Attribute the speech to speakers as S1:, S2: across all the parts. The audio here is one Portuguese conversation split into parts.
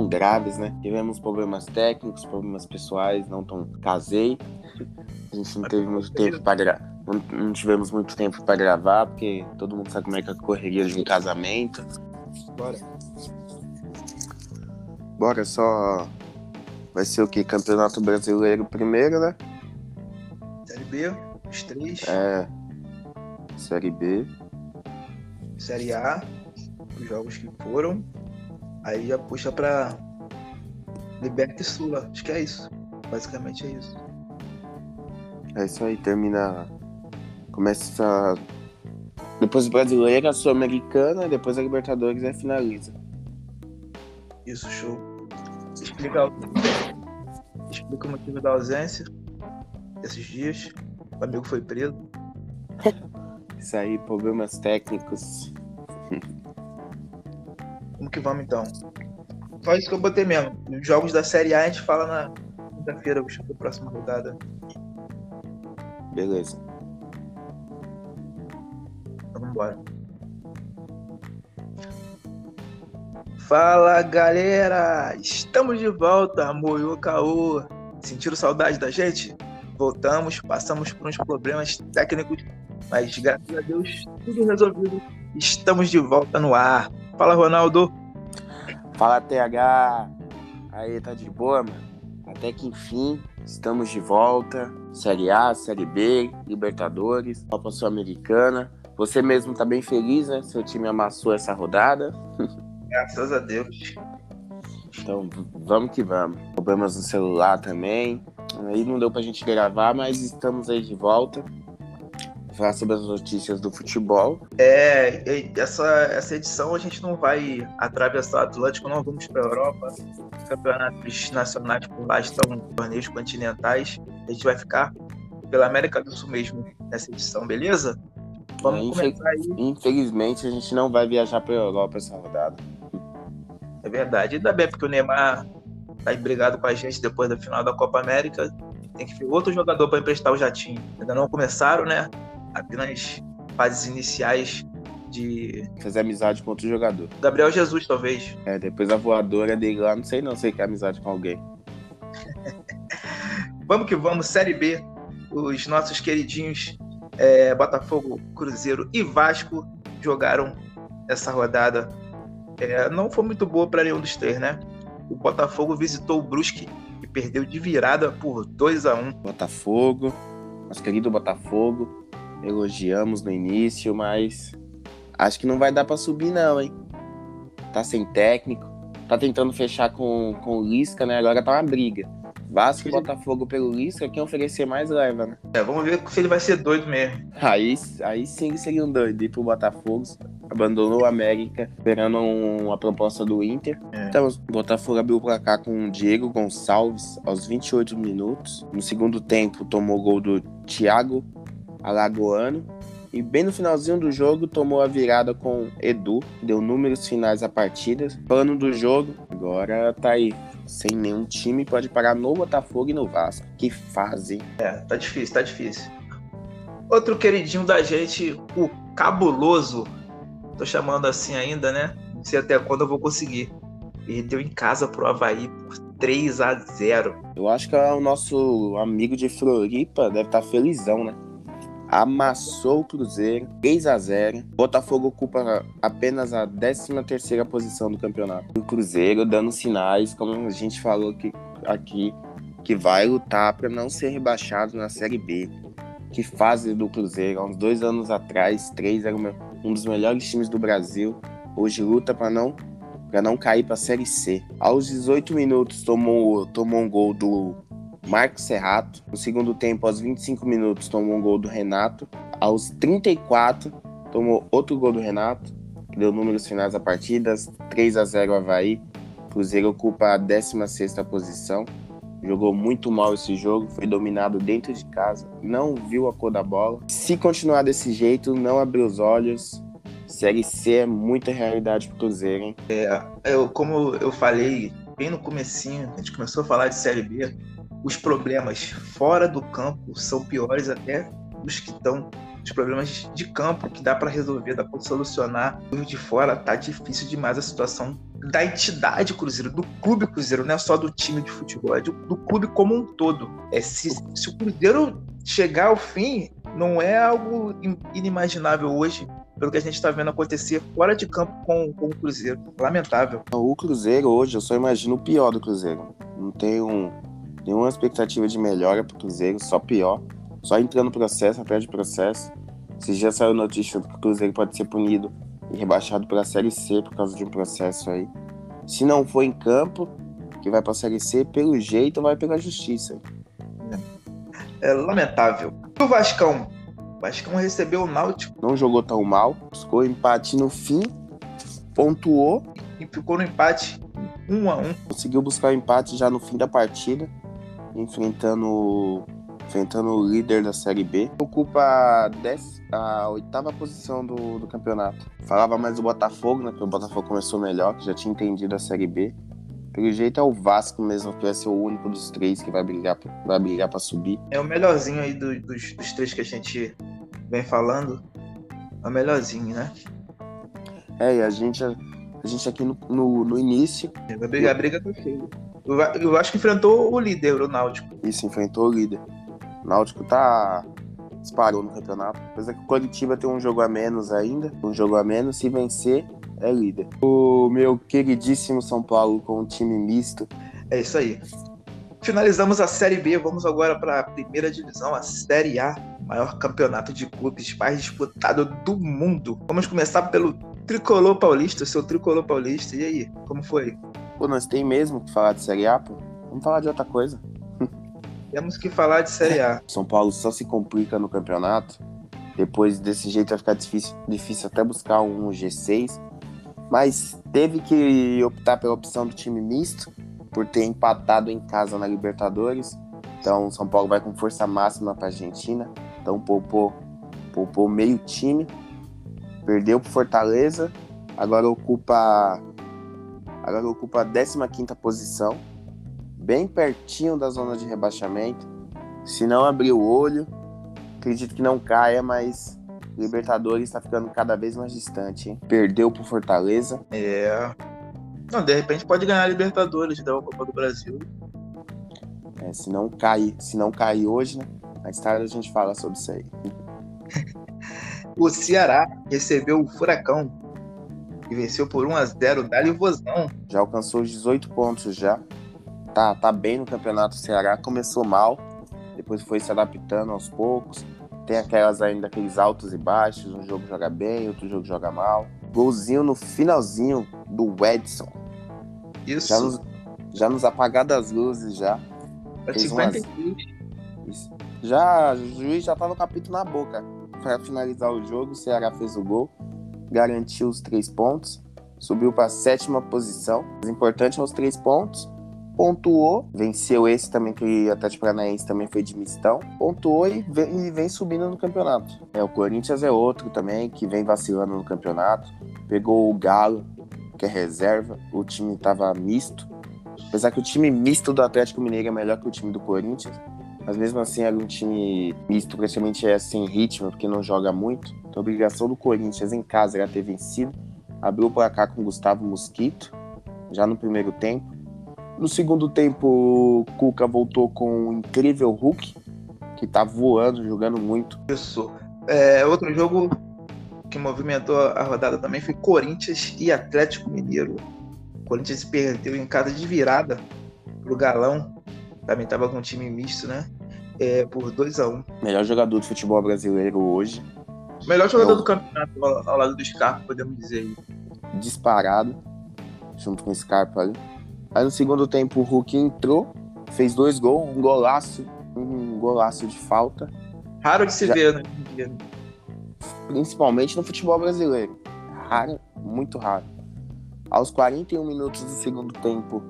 S1: tão graves, né? Tivemos problemas técnicos, problemas pessoais, não tão casei. A gente não teve muito tempo para não, não tivemos muito tempo para gravar, porque todo mundo sabe como é que é a correria de um casamento.
S2: Bora.
S1: Bora só. Vai ser o que? Campeonato Brasileiro primeiro, né?
S2: Série B, os três.
S1: É. Série B.
S2: Série A, os jogos que foram. Aí já puxa pra Liberta e Sula. Acho que é isso. Basicamente é isso.
S1: É isso aí, termina. Começa. Depois brasileira, sul-americana, depois a Libertadores e finaliza.
S2: Isso, show. Explica, explica o motivo da ausência desses dias. O amigo foi preso.
S1: Isso aí, problemas técnicos.
S2: Como que vamos então? Só isso que eu botei mesmo. Os jogos da Série A a gente fala na quinta-feira, acho que é a próxima rodada.
S1: Beleza.
S2: Então vambora. Fala galera! Estamos de volta, Moyo Caô. Sentiram saudade da gente? Voltamos, passamos por uns problemas técnicos, mas graças a Deus tudo resolvido. Estamos de volta no ar. Fala Ronaldo.
S1: Fala TH! Aí, tá de boa, mano? Até que enfim, estamos de volta. Série A, Série B, Libertadores, Copa Sul-Americana. Você mesmo tá bem feliz, né? Seu time amassou essa rodada.
S2: Graças a Deus.
S1: Então, vamos que vamos. Problemas no celular também. Aí não deu pra gente gravar, mas estamos aí de volta. Falar sobre as notícias do futebol.
S2: É, essa, essa edição a gente não vai atravessar o Atlântico, não vamos para a Europa. Campeonatos nacionais por lá estão torneios continentais. A gente vai ficar pela América do Sul mesmo nessa edição, beleza? Vamos
S1: É, infel-
S2: começar aí.
S1: Infelizmente, a gente não vai viajar pra Europa essa rodada.
S2: É verdade. Ainda bem, porque o Neymar tá brigado com a gente depois da final da Copa América. Tem que ver outro jogador para emprestar o jatinho. Ainda não começaram, né? Apenas fases iniciais de
S1: Fazer amizade com outro jogador.
S2: Gabriel Jesus, talvez.
S1: É, depois a voadora dele lá, não sei não, sei que é amizade com alguém.
S2: Vamos que vamos, Série B. Os nossos queridinhos é, Botafogo, Cruzeiro e Vasco jogaram essa rodada. É, não foi muito boa para nenhum dos três, né? O Botafogo visitou o Brusque e perdeu de virada por 2 a 1
S1: Botafogo, nosso querido Botafogo, elogiamos no início, mas acho que não vai dar pra subir não, hein? Tá sem técnico, tá tentando fechar com, com o Lisca, né? Agora tá uma briga. Vasco e Botafogo pelo Lisca, quem oferecer mais leva, né?
S2: É, vamos ver se ele vai ser doido mesmo.
S1: Aí, aí sim ele seria um doido ir pro Botafogo, abandonou o América, esperando um- uma proposta do Inter.
S2: É.
S1: Então, o Botafogo abriu o placar com o Diego Gonçalves aos 28 minutos. No segundo tempo, tomou o gol do Thiago Alagoano. E bem no finalzinho do jogo, tomou a virada com Edu, deu números finais à partida. Plano do jogo, agora tá aí. Sem nenhum time, pode parar no Botafogo e no Vasco. Que fase,
S2: É, tá difícil, tá difícil. Outro queridinho da gente, o Cabuloso. Tô chamando assim ainda, né? Não sei até quando eu vou conseguir. Perdeu em casa pro Havaí por 3 a 0
S1: Eu acho que é o nosso amigo de Floripa deve estar felizão, né? Amassou o Cruzeiro, 3 a 0 Botafogo ocupa apenas a 13 terceira posição do campeonato. O Cruzeiro dando sinais, como a gente falou que, aqui, que vai lutar para não ser rebaixado na Série B. Que fase do Cruzeiro, há uns dois anos atrás, três era um dos melhores times do Brasil. Hoje luta para não para não cair para a Série C. Aos 18 minutos tomou, tomou um gol do Marcos Serrato. No segundo tempo, aos 25 minutos, tomou um gol do Renato. Aos 34, tomou outro gol do Renato, deu números finais da partida, 3 a 0 Havaí. Cruzeiro ocupa a 16ª posição. Jogou muito mal esse jogo, foi dominado dentro de casa, não viu a cor da bola. Se continuar desse jeito, não abrir os olhos, Série C é muita realidade pro Cruzeiro, hein?
S2: eu, como eu falei bem no comecinho, a gente começou a falar de Série B, os problemas fora do campo são piores até dos que estão os problemas de campo que dá para resolver, dá para solucionar. O de fora tá difícil demais a situação da entidade Cruzeiro, do clube Cruzeiro, não é só do time de futebol, é do, do clube como um todo. É se, se o Cruzeiro chegar ao fim, não é algo inimaginável hoje, pelo que a gente está vendo acontecer fora de campo com, com o Cruzeiro. Lamentável.
S1: O Cruzeiro hoje, eu só imagino o pior do Cruzeiro. Não tenho nenhuma expectativa de melhora para o Cruzeiro, só pior. Só entrando no processo, atrás de processo. Se já saiu notícia que o Cruzeiro pode ser punido e rebaixado para a Série C por causa de um processo aí. Se não for em campo, que vai para a Série C, pelo jeito vai pela justiça.
S2: É lamentável. E o Vascão? O Vascão recebeu o Náutico.
S1: Não jogou tão mal, buscou empate no fim, pontuou.
S2: E ficou no empate um a um.
S1: Conseguiu buscar o empate já no fim da partida, enfrentando enfrentando o líder da Série B. Ocupa a, dez, a oitava posição do, do campeonato. Falava mais do Botafogo, né? Que o Botafogo começou melhor, que já tinha entendido a Série B. Pelo jeito é o Vasco mesmo, que vai ser o único dos três que vai brigar, vai brigar para subir.
S2: É o melhorzinho aí do, dos, dos três que a gente vem falando. É o melhorzinho, né?
S1: É, e a gente, a, gente aqui no, no, no início.
S2: É, vai brigar, briga tá feia. Eu acho que enfrentou o líder, o Náutico.
S1: Isso, enfrentou o líder. O Náutico tá disparou no campeonato. Apesar que o Curitiba tem um jogo a menos ainda, um jogo a menos, se vencer, é líder. O meu queridíssimo São Paulo com um time misto.
S2: É isso aí. Finalizamos a Série B, vamos agora para a primeira divisão, a Série A, maior campeonato de clubes mais disputado do mundo. Vamos começar pelo Tricolor Paulista, seu Tricolor Paulista. E aí, como foi?
S1: Pô, nós tem mesmo que falar de Série A, pô. Vamos falar de outra coisa.
S2: Temos que falar de Série A.
S1: São Paulo só se complica no campeonato. Depois desse jeito vai ficar difícil, difícil até buscar um G6. Mas teve que optar pela opção do time misto, por ter empatado em casa na Libertadores. Então São Paulo vai com força máxima para Argentina. Então poupou, poupou meio time. Perdeu para Fortaleza. Agora ocupa agora ocupa a 15ª posição bem pertinho da zona de rebaixamento. Se não abrir o olho, acredito que não caia, mas Libertadores está ficando cada vez mais distante. Hein? Perdeu pro Fortaleza.
S2: É. Não, de repente pode ganhar a Libertadores da Copa do Brasil.
S1: É, se não cair, se não cair hoje, né? Mais tarde a gente fala sobre isso aí.
S2: o Ceará recebeu o Furacão e venceu por 1 a 0 Dali Vozão.
S1: Já alcançou os 18 pontos já tá, tá bem no campeonato. Ceará começou mal, depois foi se adaptando aos poucos. Tem aquelas ainda, aqueles altos e baixos. Um jogo joga bem, outro jogo joga mal. Golzinho no finalzinho do Edson.
S2: Isso.
S1: Já nos, já nos apagar das luzes já.
S2: É 53.
S1: Isso. Já, o juiz já tava com o capítulo na boca. Para finalizar o jogo, o Ceará fez o gol, garantiu os três pontos, subiu para a sétima posição. O importante é os três pontos. Pontuou, venceu esse também, que o Atlético Paranaense também foi de mistão, pontuou e vem, e vem, subindo no campeonato. É, o Corinthians é outro também, que vem vacilando no campeonato, pegou o Galo, que é reserva, o time tava misto, apesar que o time misto do Atlético Mineiro é melhor que o time do Corinthians, mas mesmo assim era um time misto, praticamente é sem ritmo, porque não joga muito, a obrigação do Corinthians em casa era ter vencido, abriu o placar com o Gustavo Mosquito, já no primeiro tempo, no segundo tempo, o Cuca voltou com um incrível Hulk, que tá voando, jogando muito.
S2: Isso. É, outro jogo que movimentou a rodada também foi Corinthians e Atlético Mineiro. O Corinthians perdeu em casa de virada pro Galão. Também tava com um time misto, né? É, por 2 a 1 um.
S1: Melhor jogador de futebol brasileiro hoje.
S2: Melhor jogador do campeonato ao, lado do Scarpa, podemos dizer.
S1: Disparado, junto com o Scarpa ali. Aí no segundo tempo o Hulk entrou, fez dois gols, um golaço, um golaço de falta.
S2: Raro de se Já... ver, né?
S1: Principalmente no futebol brasileiro. Raro, muito raro. Aos 41 minutos do segundo tempo,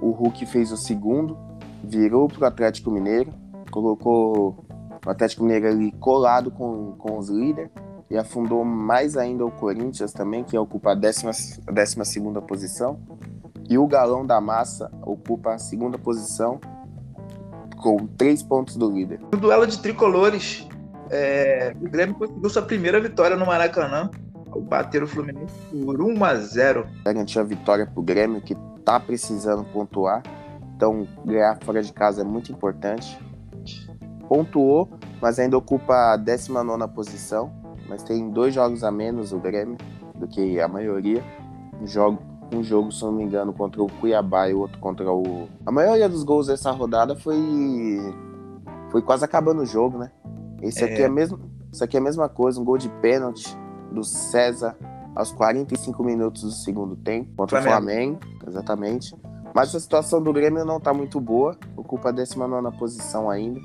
S1: o Hulk fez o segundo, virou pro Atlético Mineiro, colocou o Atlético Mineiro ali colado com, com os líderes e afundou mais ainda o Corinthians também, que ocupa a 12 décima segunda posição. E o Galão da Massa ocupa a segunda posição com três pontos do líder.
S2: No duelo de tricolores, é, o Grêmio conseguiu sua primeira vitória no Maracanã ao bater o Fluminense por 1 a 0
S1: Garantir a vitória pro Grêmio, que tá precisando pontuar. Então, ganhar fora de casa é muito importante. Pontuou, mas ainda ocupa a 19 posição. Mas tem dois jogos a menos o Grêmio do que a maioria. Um jogo, um jogo, se não me engano, contra o Cuiabá e o outro contra o. A maioria dos gols dessa rodada foi. Foi quase acabando o jogo, né? Esse aqui é, é mesmo. Isso aqui é a mesma coisa, um gol de pênalti do César aos 45 minutos do segundo tempo contra Flamengo. o Flamengo, exatamente. Mas a situação do Grêmio não está muito boa, ocupa a 19 posição ainda.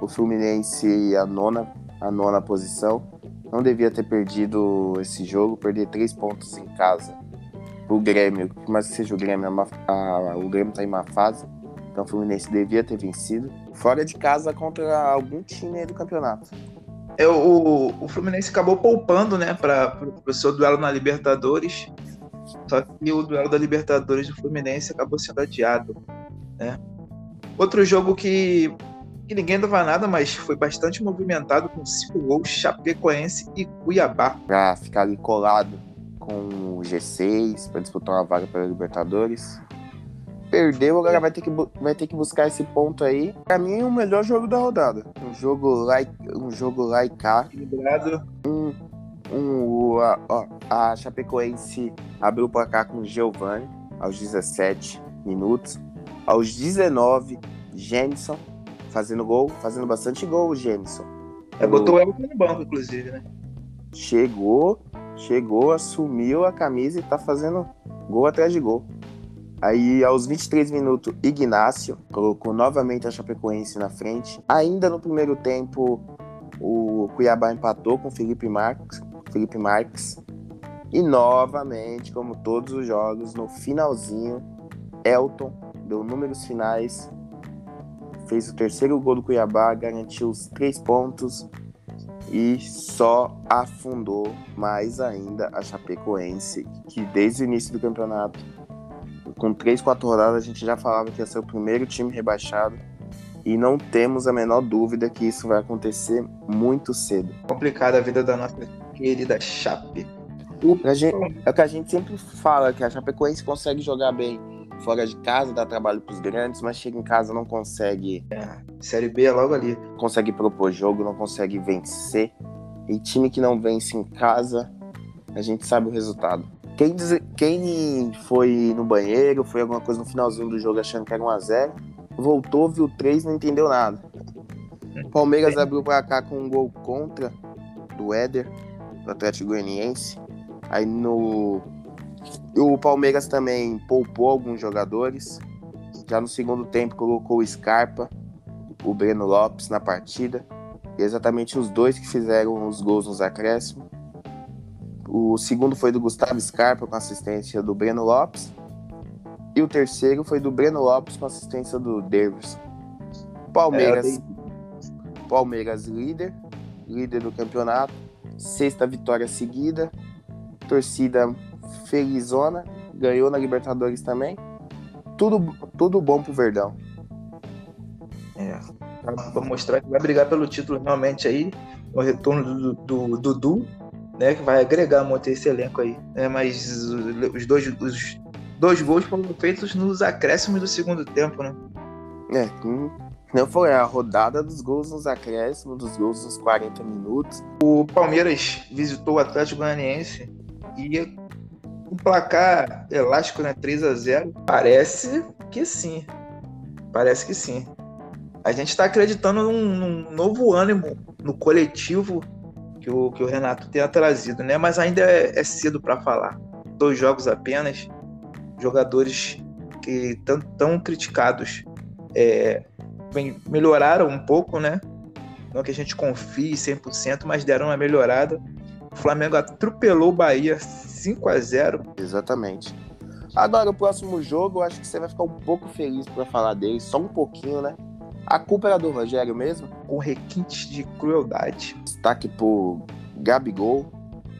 S1: O Fluminense a nona, a nona posição. Não devia ter perdido esse jogo, perder três pontos em casa. O Grêmio, mas que seja o Grêmio, a, a, o Grêmio está em má fase. Então o Fluminense devia ter vencido. Fora de casa contra algum time do campeonato.
S2: É, o, o Fluminense acabou poupando, né, para o seu duelo na Libertadores. Só que o duelo da Libertadores do Fluminense acabou sendo adiado, né? Outro jogo que, que ninguém dava nada, mas foi bastante movimentado com cinco gols, Chapecoense e Cuiabá.
S1: Para ficar ali colado com o G6, para disputar uma vaga para a Libertadores perdeu, agora vai ter que, vai ter que buscar esse ponto aí. Pra mim, o melhor jogo da rodada. Um jogo lá, um jogo lá e cá. Um, um, a, ó, a Chapecoense abriu o placar com o Giovanni aos 17 minutos. Aos 19, Jenison fazendo gol, fazendo bastante gol, o Jenison.
S2: É, botou ela no banco, inclusive, né?
S1: Chegou, chegou, assumiu a camisa e tá fazendo gol atrás de gol. Aí, aos 23 minutos, Ignácio colocou novamente a Chapecoense na frente. Ainda no primeiro tempo, o Cuiabá empatou com o Felipe Marques. Felipe Marques. E novamente, como todos os jogos, no finalzinho, Elton deu números finais, fez o terceiro gol do Cuiabá, garantiu os três pontos e só afundou mais ainda a Chapecoense, que desde o início do campeonato com três, quatro rodadas, a gente já falava que ia ser o primeiro time rebaixado. E não temos a menor dúvida que isso vai acontecer muito cedo.
S2: Complicada a vida da nossa querida Chape.
S1: Gente, é o que a gente sempre fala, que a Chapecoense consegue jogar bem fora de casa, dá trabalho pros grandes, mas chega em casa não consegue.
S2: É, série B é logo ali.
S1: Consegue propor jogo, não consegue vencer. E time que não vence em casa, a gente sabe o resultado. Quem, diz, quem foi no banheiro, foi alguma coisa no finalzinho do jogo achando que era 1x0, voltou, viu 3 não entendeu nada. Palmeiras abriu pra cá com um gol contra do Éder, do Atlético Goianiense. Aí no. O Palmeiras também poupou alguns jogadores. Já no segundo tempo colocou o Scarpa, o Breno Lopes na partida. E exatamente os dois que fizeram os gols nos acréscimos. O segundo foi do Gustavo Scarpa com assistência do Breno Lopes. E o terceiro foi do Breno Lopes com assistência do Davis. Palmeiras. É, Palmeiras líder, líder do campeonato. Sexta vitória seguida. Torcida felizona. Ganhou na Libertadores também. Tudo, tudo bom pro Verdão.
S2: É. Pra mostrar que vai brigar pelo título realmente aí. O retorno do Dudu né, que vai agregar muito esse elenco aí. Né, mas os dois, os dois gols foram feitos nos acréscimos do segundo tempo, né?
S1: É, não foi a rodada dos gols nos acréscimos, dos gols nos 40 minutos.
S2: O Palmeiras visitou o Atlético Goianiense e um placar elástico, né, 3 a 0 Parece que sim. Parece que sim. A gente está acreditando num, num novo ânimo no coletivo que o, que o Renato tenha trazido, né? Mas ainda é, é cedo para falar. Dois jogos apenas, jogadores que tão, tão criticados é, melhoraram um pouco, né? Não que a gente confie 100%, mas deram uma melhorada. O Flamengo atropelou o Bahia 5 a 0
S1: Exatamente. Agora, o próximo jogo, eu acho que você vai ficar um pouco feliz para falar dele, só um pouquinho, né? A culpa era do Rogério mesmo?
S2: Com requintes de crueldade.
S1: Destaque por Gabigol.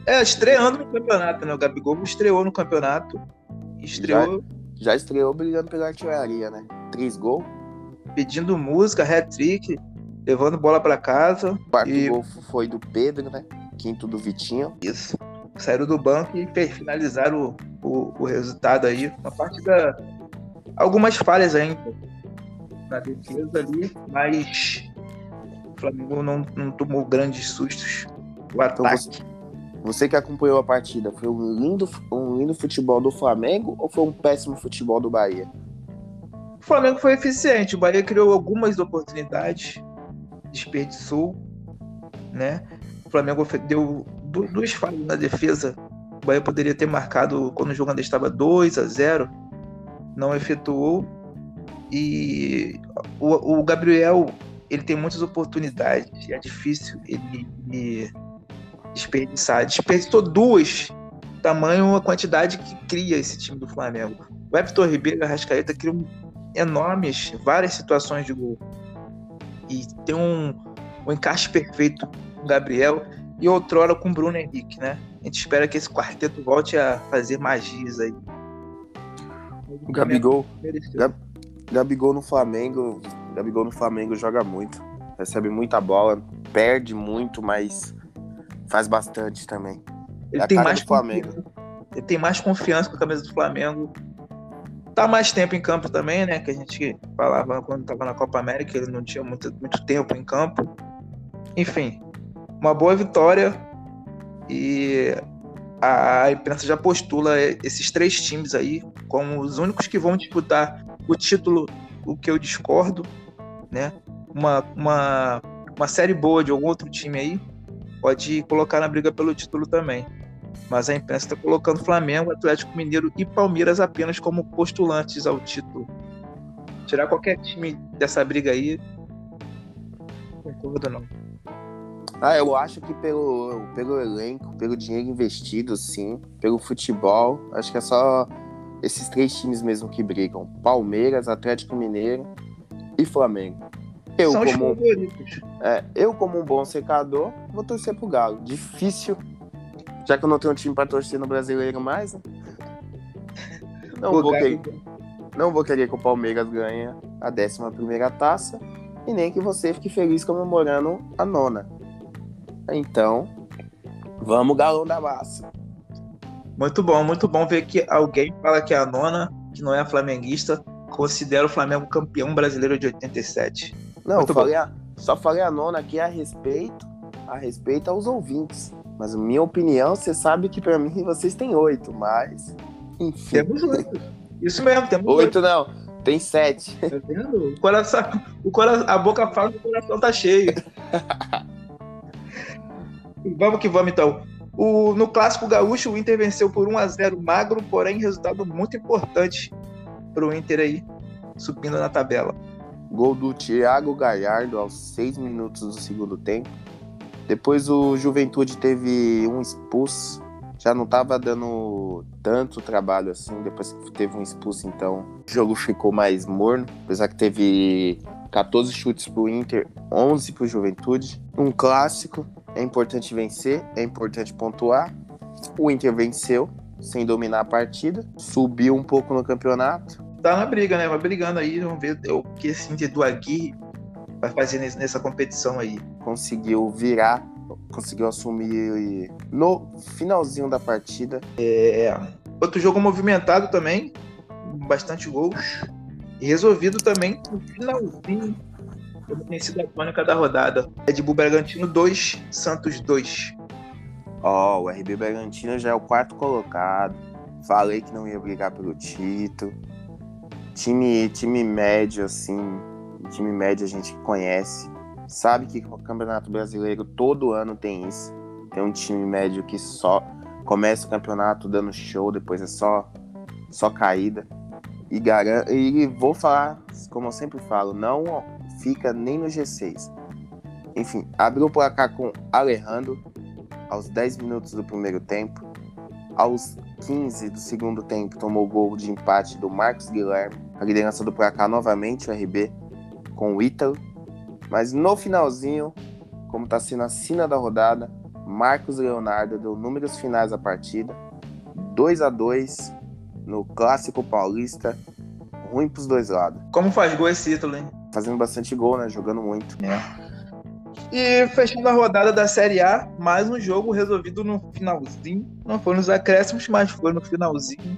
S2: É, estreando no campeonato, né? O Gabigol estreou no campeonato. Estreou.
S1: Já, já estreou brigando pela artilharia, né? Três gols.
S2: Pedindo música, hat-trick. levando bola para casa.
S1: O quarto e... gol foi do Pedro, né? Quinto do Vitinho.
S2: Isso. Saíram do banco e finalizaram o, o, o resultado aí. Uma partida. Algumas falhas ainda na defesa ali, mas o Flamengo não, não tomou grandes sustos. O então ataque.
S1: Você, você, que acompanhou a partida, foi um lindo, um lindo futebol do Flamengo ou foi um péssimo futebol do Bahia?
S2: O Flamengo foi eficiente. O Bahia criou algumas oportunidades, desperdiçou, né? O Flamengo deu duas falhas na defesa. O Bahia poderia ter marcado quando o jogo ainda estava 2 a 0 não efetuou. E o, o Gabriel ele tem muitas oportunidades. É difícil ele, ele desperdiçar. Desperdiçou duas, tamanho a quantidade que cria esse time do Flamengo. O Everton Ribeiro e a Rascaeta criam enormes, várias situações de gol. E tem um, um encaixe perfeito com o Gabriel e outrora com o Bruno Henrique, né? A gente espera que esse quarteto volte a fazer magias aí.
S1: O Gabigol, Gab, Gabigol no Flamengo, Gabigol no Flamengo joga muito, recebe muita bola, perde muito, mas faz bastante também.
S2: Ele é tem mais Flamengo. Ele tem mais confiança com a camisa do Flamengo. Tá mais tempo em campo também, né? Que a gente falava quando tava na Copa América, ele não tinha muito, muito tempo em campo. Enfim, uma boa vitória e a imprensa já postula esses três times aí como os únicos que vão disputar o título, o que eu discordo, né? Uma, uma, uma série boa de algum outro time aí pode colocar na briga pelo título também. Mas a imprensa está colocando Flamengo, Atlético Mineiro e Palmeiras apenas como postulantes ao título. Tirar qualquer time dessa briga aí, não concordo não.
S1: Ah, eu acho que pelo, pelo elenco, pelo dinheiro investido, sim, pelo futebol, acho que é só esses três times mesmo que brigam: Palmeiras, Atlético Mineiro e Flamengo. Eu São como, é, eu, como um bom secador, vou torcer pro Galo. Difícil, já que eu não tenho um time para torcer no brasileiro mais. Né? Não, vou querer, não vou querer que o Palmeiras ganhe a 11 taça e nem que você fique feliz comemorando a nona. Então, vamos, galão da massa.
S2: Muito bom, muito bom ver que alguém fala que a nona, que não é flamenguista, considera o Flamengo campeão brasileiro de 87.
S1: Não, falei a, só falei a nona aqui a respeito, a respeito aos ouvintes. Mas minha opinião, você sabe que para mim vocês têm oito, mas.
S2: Enfim. Temos oito. Isso mesmo, temos
S1: oito. Oito não, tem sete.
S2: Tá vendo? O coração, o coração, a boca fala que o coração tá cheio. vamos que vamos então. O, no clássico gaúcho, o Inter venceu por 1 a 0 magro, porém resultado muito importante para o Inter aí, subindo na tabela.
S1: Gol do Thiago Galhardo aos 6 minutos do segundo tempo. Depois o Juventude teve um expulso. Já não estava dando tanto trabalho assim. Depois que teve um expulso, então o jogo ficou mais morno. Apesar que teve 14 chutes para o Inter, 11 para o Juventude. Um clássico é importante vencer, é importante pontuar. O Inter venceu sem dominar a partida, subiu um pouco no campeonato.
S2: Tá na briga, né? Vai brigando aí, vamos ver o que esse Inter do Aguirre vai fazer nessa competição aí.
S1: Conseguiu virar, conseguiu assumir no finalzinho da partida.
S2: É, outro jogo movimentado também, bastante gols. E resolvido também no finalzinho tem sido a tônica da rodada. Red Bull Bragantino 2, Santos 2.
S1: Ó, oh, o RB Bragantino já é o quarto colocado. Falei que não ia brigar pelo título. Time, time médio, assim. Time médio a gente conhece. Sabe que o Campeonato Brasileiro todo ano tem isso. Tem um time médio que só começa o campeonato dando show, depois é só, só caída. E, garan e vou falar, como eu sempre falo, não fica nem no G6. Enfim, abriu o placar com Alejandro aos 10 minutos do primeiro tempo. Aos 15 do segundo tempo, tomou o gol de empate do Marcos Guilherme. A liderança do placar novamente, o RB com o Ítalo. Mas no finalzinho, como está sendo a sina da rodada, Marcos Leonardo deu números finais da partida. 2 a 2 no Clássico Paulista. Ruim para os dois lados.
S2: Como faz gol esse título, hein?
S1: Fazendo bastante gol, né? Jogando muito.
S2: É. E fechando a rodada da Série A, mais um jogo resolvido no finalzinho. Não foi nos acréscimos, mas foi no finalzinho.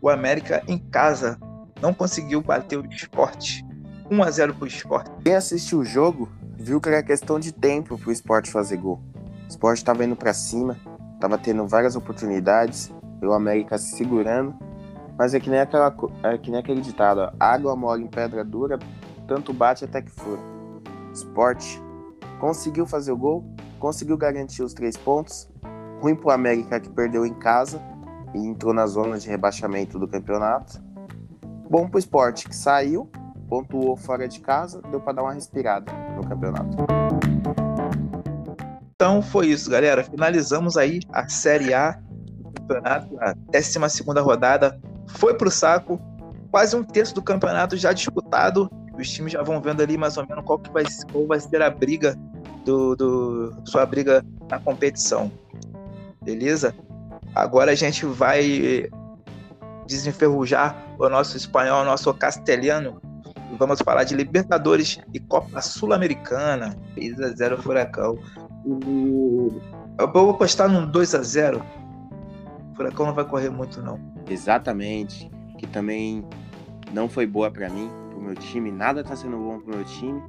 S2: O América em casa não conseguiu bater o esporte. 1 a 0 pro esporte.
S1: Quem assistiu o jogo viu que era questão de tempo pro esporte fazer gol. O esporte estava indo para cima, estava tendo várias oportunidades, o América se segurando, mas é que nem, aquela, é que nem aquele ditado: ó, água mole em pedra dura, tanto bate até que fura. Esporte conseguiu fazer o gol, conseguiu garantir os três pontos. Ruim pro América que perdeu em casa e entrou na zona de rebaixamento do campeonato. Bom pro esporte que saiu, pontuou fora de casa, deu para dar uma respirada no campeonato.
S2: Então foi isso, galera. Finalizamos aí a Série A do campeonato, a 12 rodada. Foi pro saco, quase um terço do campeonato já disputado. Os times já vão vendo ali mais ou menos qual, que vai, qual vai ser a briga do, do sua briga na competição. Beleza? Agora a gente vai desenferrujar o nosso espanhol, o nosso castelhano. Vamos falar de Libertadores e Copa Sul-Americana. 3 a 0 Furacão. O... Eu vou apostar num 2 a 0 O Furacão não vai correr muito, não.
S1: Exatamente. Que também não foi boa para mim, pro meu time. Nada tá sendo bom pro meu time.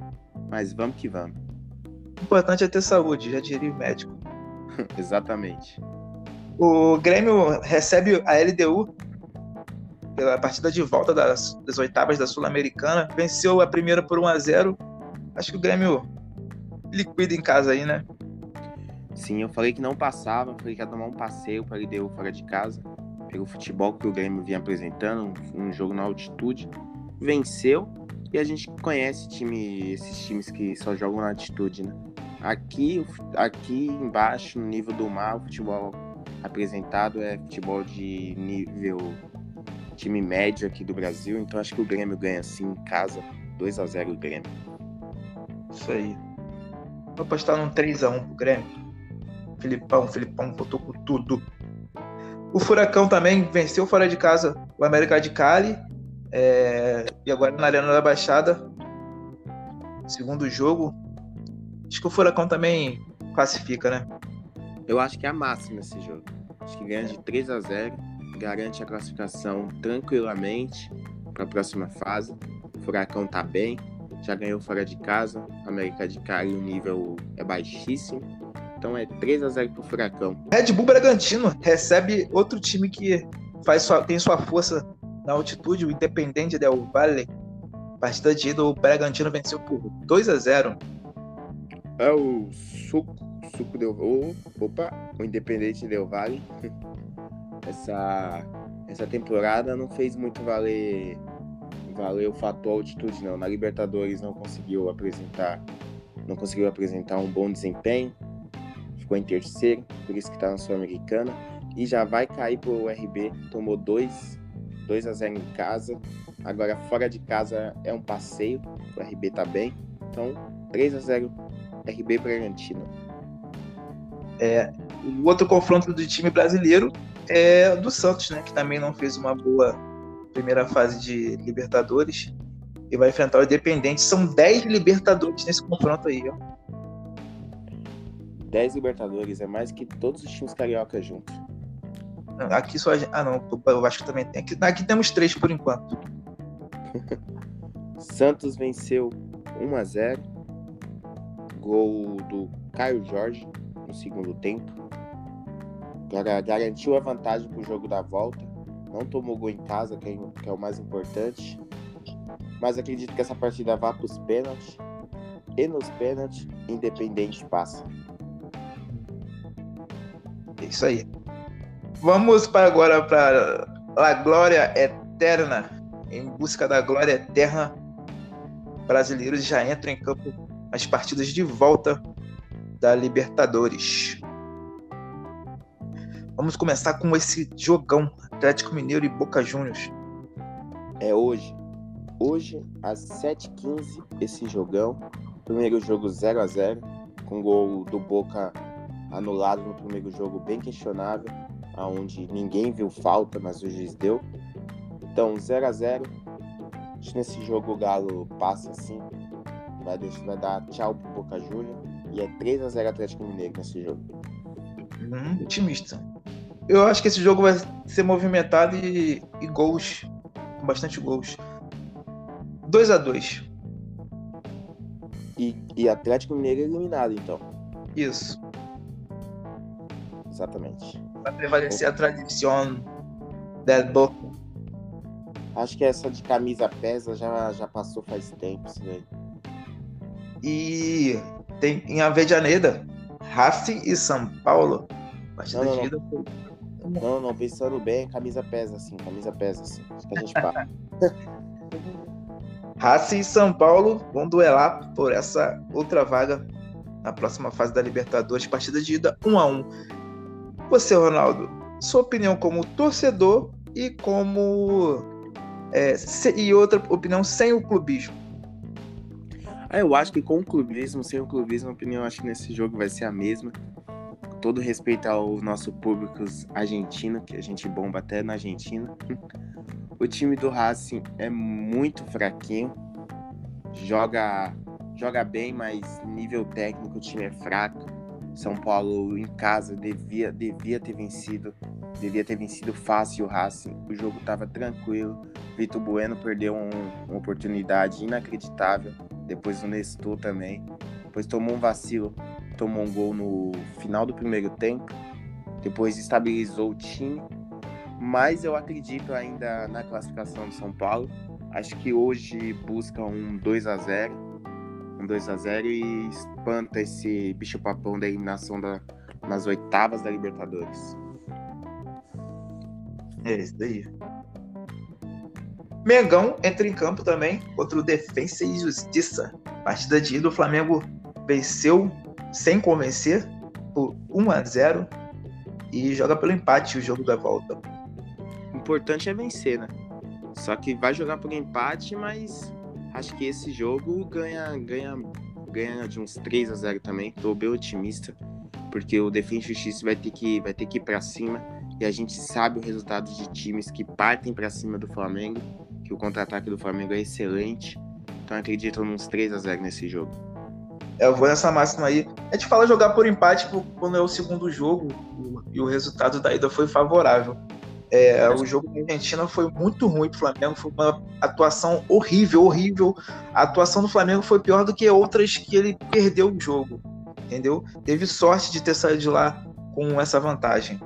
S1: Mas vamos que vamos.
S2: O importante é ter saúde, já diria o médico.
S1: Exatamente.
S2: O Grêmio recebe a LDU pela partida de volta das, das oitavas da Sul-Americana. Venceu a primeira por 1 a 0 Acho que o Grêmio liquida em casa aí, né?
S1: Sim, eu falei que não passava, falei que ia tomar um passeio para a LDU fora de casa, pelo futebol que o Grêmio vinha apresentando, um, um jogo na altitude. Venceu e a gente conhece time, esses times que só jogam na altitude, né? Aqui, aqui embaixo, no nível do mar, o futebol apresentado é futebol de nível time médio aqui do Brasil, então acho que o Grêmio ganha assim em casa, 2 a 0 o Grêmio.
S2: Isso aí. Vou apostar num 3x1 pro Grêmio. Filipão, Filipão botou com tudo. O Furacão também venceu fora de casa o América de Cali. É... E agora na Arena da Baixada. Segundo jogo. Acho que o Furacão também classifica, né?
S1: Eu acho que é a máxima esse jogo. Acho que ganha de 3 a 0 garante a classificação tranquilamente para a próxima fase. O Furacão tá bem, já ganhou fora de casa, América de Cali o nível é baixíssimo. Então é 3 a 0 pro Furacão.
S2: Red Bull Bragantino recebe outro time que faz sua, tem sua força na altitude, o Independente Del Valle. Partida de ida, o Bragantino venceu por 2 a 0
S1: É o suco, suco Del Opa, o Independente Del Valle. essa, essa temporada não fez muito valer, valer o fator altitude não. Na Libertadores não conseguiu apresentar não conseguiu apresentar um bom desempenho, ficou em terceiro, por isso que está na Sul-Americana e já vai cair para o RB, tomou 2 2 a 0 em casa. Agora fora de casa é um passeio, o RB tá bem. Então 3 a 0 RB Bragantino.
S2: É, o outro confronto do time brasileiro é do Santos, né? Que também não fez uma boa primeira fase de Libertadores. E vai enfrentar o Independente. São 10 Libertadores nesse confronto aí, ó.
S1: 10 Libertadores é mais que todos os times carioca juntos.
S2: Aqui só a gente... Ah, não. Eu acho que também tem. Aqui, aqui temos três por enquanto.
S1: Santos venceu 1 a 0 Gol do Caio Jorge no segundo tempo garantiu a vantagem para o jogo da volta. Não tomou gol em casa, que é, que é o mais importante. Mas acredito que essa partida vá para os pênaltis. E nos pênaltis, Independente passa.
S2: É isso aí. Vamos para agora para a glória eterna. Em busca da glória eterna, brasileiros já entram em campo as partidas de volta da Libertadores. Vamos começar com esse jogão Atlético Mineiro e Boca Juniors.
S1: É hoje. Hoje, às 7h15, esse jogão. Primeiro jogo 0 a 0 com gol do Boca anulado no primeiro jogo, bem questionável, aonde ninguém viu falta, mas o juiz deu. Então, 0 a 0 Nesse jogo o Galo passa assim, vai, deixar, vai dar tchau pro Boca Juniors E é 3x0 Atlético Mineiro nesse jogo.
S2: Hum, otimista. Eu acho que esse jogo vai ser movimentado e, e gols. Bastante gols. 2 a 2
S1: e, e Atlético Mineiro eliminado, então.
S2: Isso.
S1: Exatamente.
S2: Vai prevalecer a tradição del Boca.
S1: Acho que essa de camisa pesa já, já passou faz tempo, isso daí.
S2: E tem em Avejaneda, Racing e São Paulo.
S1: Partida não, não, de não. Não, não, pensando bem, camisa pesa, assim, camisa pesa, assim. Acho que a gente para.
S2: Racing e São Paulo vão duelar por essa outra vaga na próxima fase da Libertadores, partida de ida 1 a 1. Você, Ronaldo, sua opinião como torcedor e como é, e outra opinião sem o clubismo.
S1: Ah, eu acho que com o clubismo, sem o clubismo, a opinião acho que nesse jogo vai ser a mesma. Com todo respeito ao nosso público argentino, que a gente bomba até na Argentina. O time do Racing é muito fraquinho. Joga joga bem, mas nível técnico o time é fraco. São Paulo em casa devia, devia ter vencido, devia ter vencido fácil o Racing. O jogo estava tranquilo. Vitor Bueno perdeu um, uma oportunidade inacreditável. Depois o Nestor também. Depois tomou um vacilo, tomou um gol no final do primeiro tempo. Depois estabilizou o time mas eu acredito ainda na classificação do São Paulo. Acho que hoje busca um 2 a 0 um 2 a 0 e espanta esse bicho-papão da eliminação da, nas oitavas da Libertadores.
S2: É isso daí. Mengão entra em campo também contra o Defensa e Justiça. Partida de ida, o Flamengo venceu sem convencer por 1 a 0 e joga pelo empate o jogo da volta
S1: importante é vencer, né? Só que vai jogar por empate, mas acho que esse jogo ganha, ganha, ganha de uns 3 a 0 também. Tô bem otimista, porque o Defensa Justiça vai ter que vai ter que ir para cima e a gente sabe o resultado de times que partem para cima do Flamengo, que o contra-ataque do Flamengo é excelente. Então acredito nos 3 a 0 nesse jogo.
S2: É, eu vou nessa máxima aí. A gente fala jogar por empate quando é o segundo jogo e o resultado da ida foi favorável. É, o jogo da Argentina foi muito ruim para o Flamengo, foi uma atuação horrível, horrível. A atuação do Flamengo foi pior do que outras que ele perdeu o jogo, entendeu? Teve sorte de ter saído de lá com essa vantagem.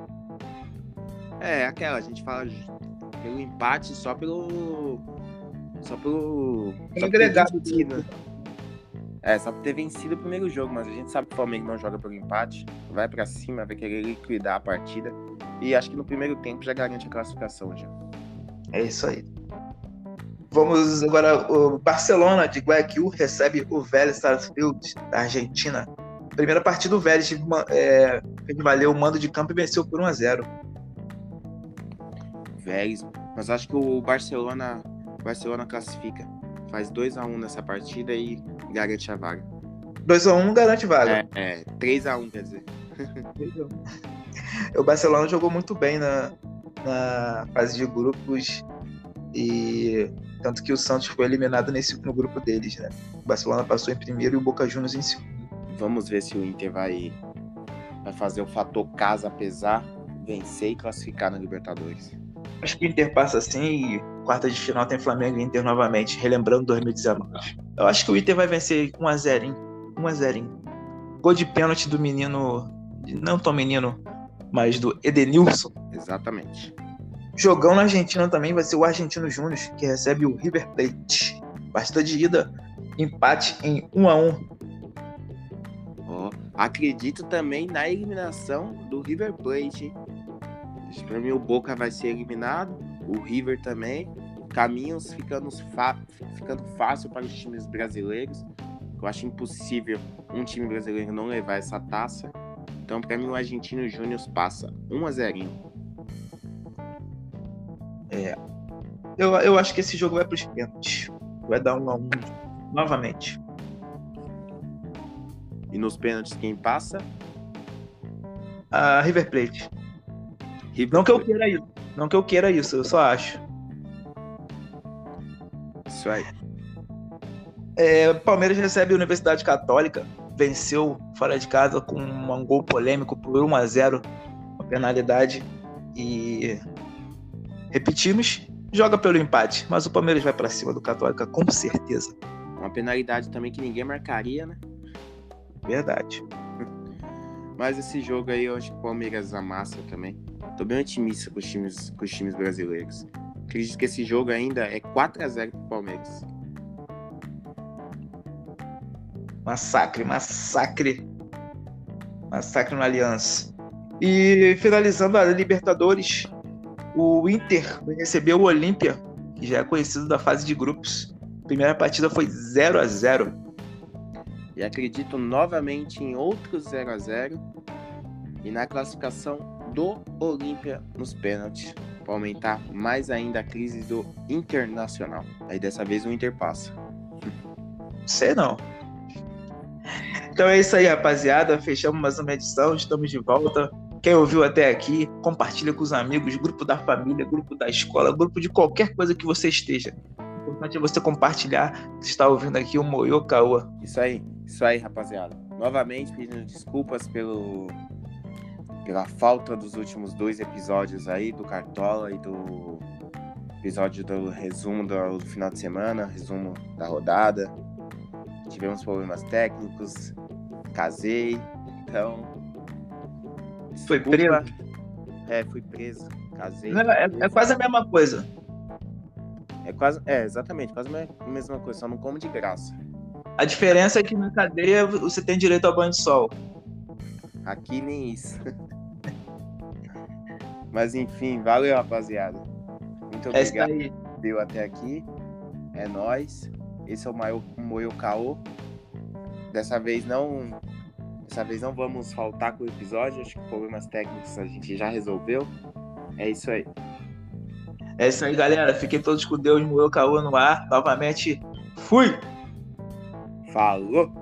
S1: É, aquela, a gente fala pelo empate só pelo. Só pelo.
S2: Só agregado.
S1: Né? É, só por ter vencido o primeiro jogo, mas a gente sabe que o Flamengo não joga pelo empate, vai para cima, vai querer liquidar a partida. E acho que no primeiro tempo já garante a classificação já.
S2: É isso aí. Vamos agora. O Barcelona de Guayaquil recebe o Vélez Sarsfield da Argentina. Primeira partida do Vélez é, fez valer o mando de campo e venceu por 1 a 0
S1: Vélez, mas acho que o Barcelona, o Barcelona classifica. Faz 2 a 1 nessa partida e garante a vaga.
S2: 2x1 garante vaga.
S1: É, é 3x1, quer dizer.
S2: o Barcelona jogou muito bem na, na fase de grupos e tanto que o Santos foi eliminado nesse no grupo deles, né? O Barcelona passou em primeiro e o Boca Juniors em segundo.
S1: Vamos ver se o Inter vai, vai fazer o fator casa apesar, vencer e classificar na Libertadores.
S2: Acho que o Inter passa assim e quarta de final tem Flamengo e Inter novamente, relembrando 2019. Eu acho que o Inter vai vencer 1x0, 1x0. Gol de pênalti do menino, não tão menino, mas do Edenilson.
S1: Exatamente.
S2: Jogão na Argentina também vai ser o Argentino Júnior, que recebe o River Plate. Partida de ida, empate em 1 a 1
S1: oh, Acredito também na eliminação do River Plate. Para mim o Boca vai ser eliminado, o River também. Caminhos ficando, ficando fácil para os times brasileiros. Eu acho impossível um time brasileiro não levar essa taça. Então, para mim, o Argentino Júnior passa 1 a 0
S2: É. Eu, eu acho que esse jogo vai para os pênaltis. Vai dar 1 a 1 novamente.
S1: E nos pênaltis, quem passa?
S2: A River Plate. River não Plate. que eu queira isso. Não que eu queira isso, eu só acho.
S1: Isso aí.
S2: É, Palmeiras recebe a Universidade Católica venceu fora de casa com um gol polêmico por 1 a 0 uma penalidade. E repetimos, joga pelo empate, mas o Palmeiras vai para cima do Católica com certeza.
S1: Uma penalidade também que ninguém marcaria, né?
S2: Verdade.
S1: Mas esse jogo aí eu acho que o Palmeiras amassa também. Tô bem otimista com os times, com os times brasileiros. Acredito que esse jogo ainda é 4 a 0 pro Palmeiras.
S2: Massacre, massacre. Massacre no Aliança. E finalizando a Libertadores, o Inter recebeu o Olímpia, que já é conhecido da fase de grupos. A primeira partida foi 0 a 0
S1: E acredito novamente em outro 0 a 0 e na classificação do Olímpia nos pênaltis, para aumentar mais ainda a crise do Internacional. Aí dessa vez o Inter passa.
S2: Sei não. Então é isso aí, rapaziada. Fechamos mais uma edição. Estamos de volta. Quem ouviu até aqui, compartilha com os amigos, grupo da família, grupo da escola, grupo de qualquer coisa que você esteja. O importante é você compartilhar que está ouvindo aqui o Moyo Caoa.
S1: Isso aí, isso aí, rapaziada. Novamente pedindo desculpas pelo pela falta dos últimos dois episódios aí do Cartola e do episódio do resumo do, do final de semana, resumo da rodada. Tivemos problemas técnicos, casei, então.
S2: Foi preso?
S1: É, fui preso, casei.
S2: É, é, é, quase a mesma coisa.
S1: É quase, é, exatamente, quase a mesma coisa, só não como de graça.
S2: A diferença é que na cadeia você tem direito ao banho de sol.
S1: Aqui nem isso. Mas enfim, valeu, rapaziada. Muito
S2: É
S1: obrigado por viu até aqui. É nóis. Esse é o Maio- o Moio Caô. Dessa vez não. Dessa vez não vamos faltar com o episódio. Acho que problemas técnicos a gente já resolveu. É isso aí.
S2: É isso aí, galera. Fiquem todos com Deus, Moyo Caoa no ar. Novamente, fui!
S1: Falou!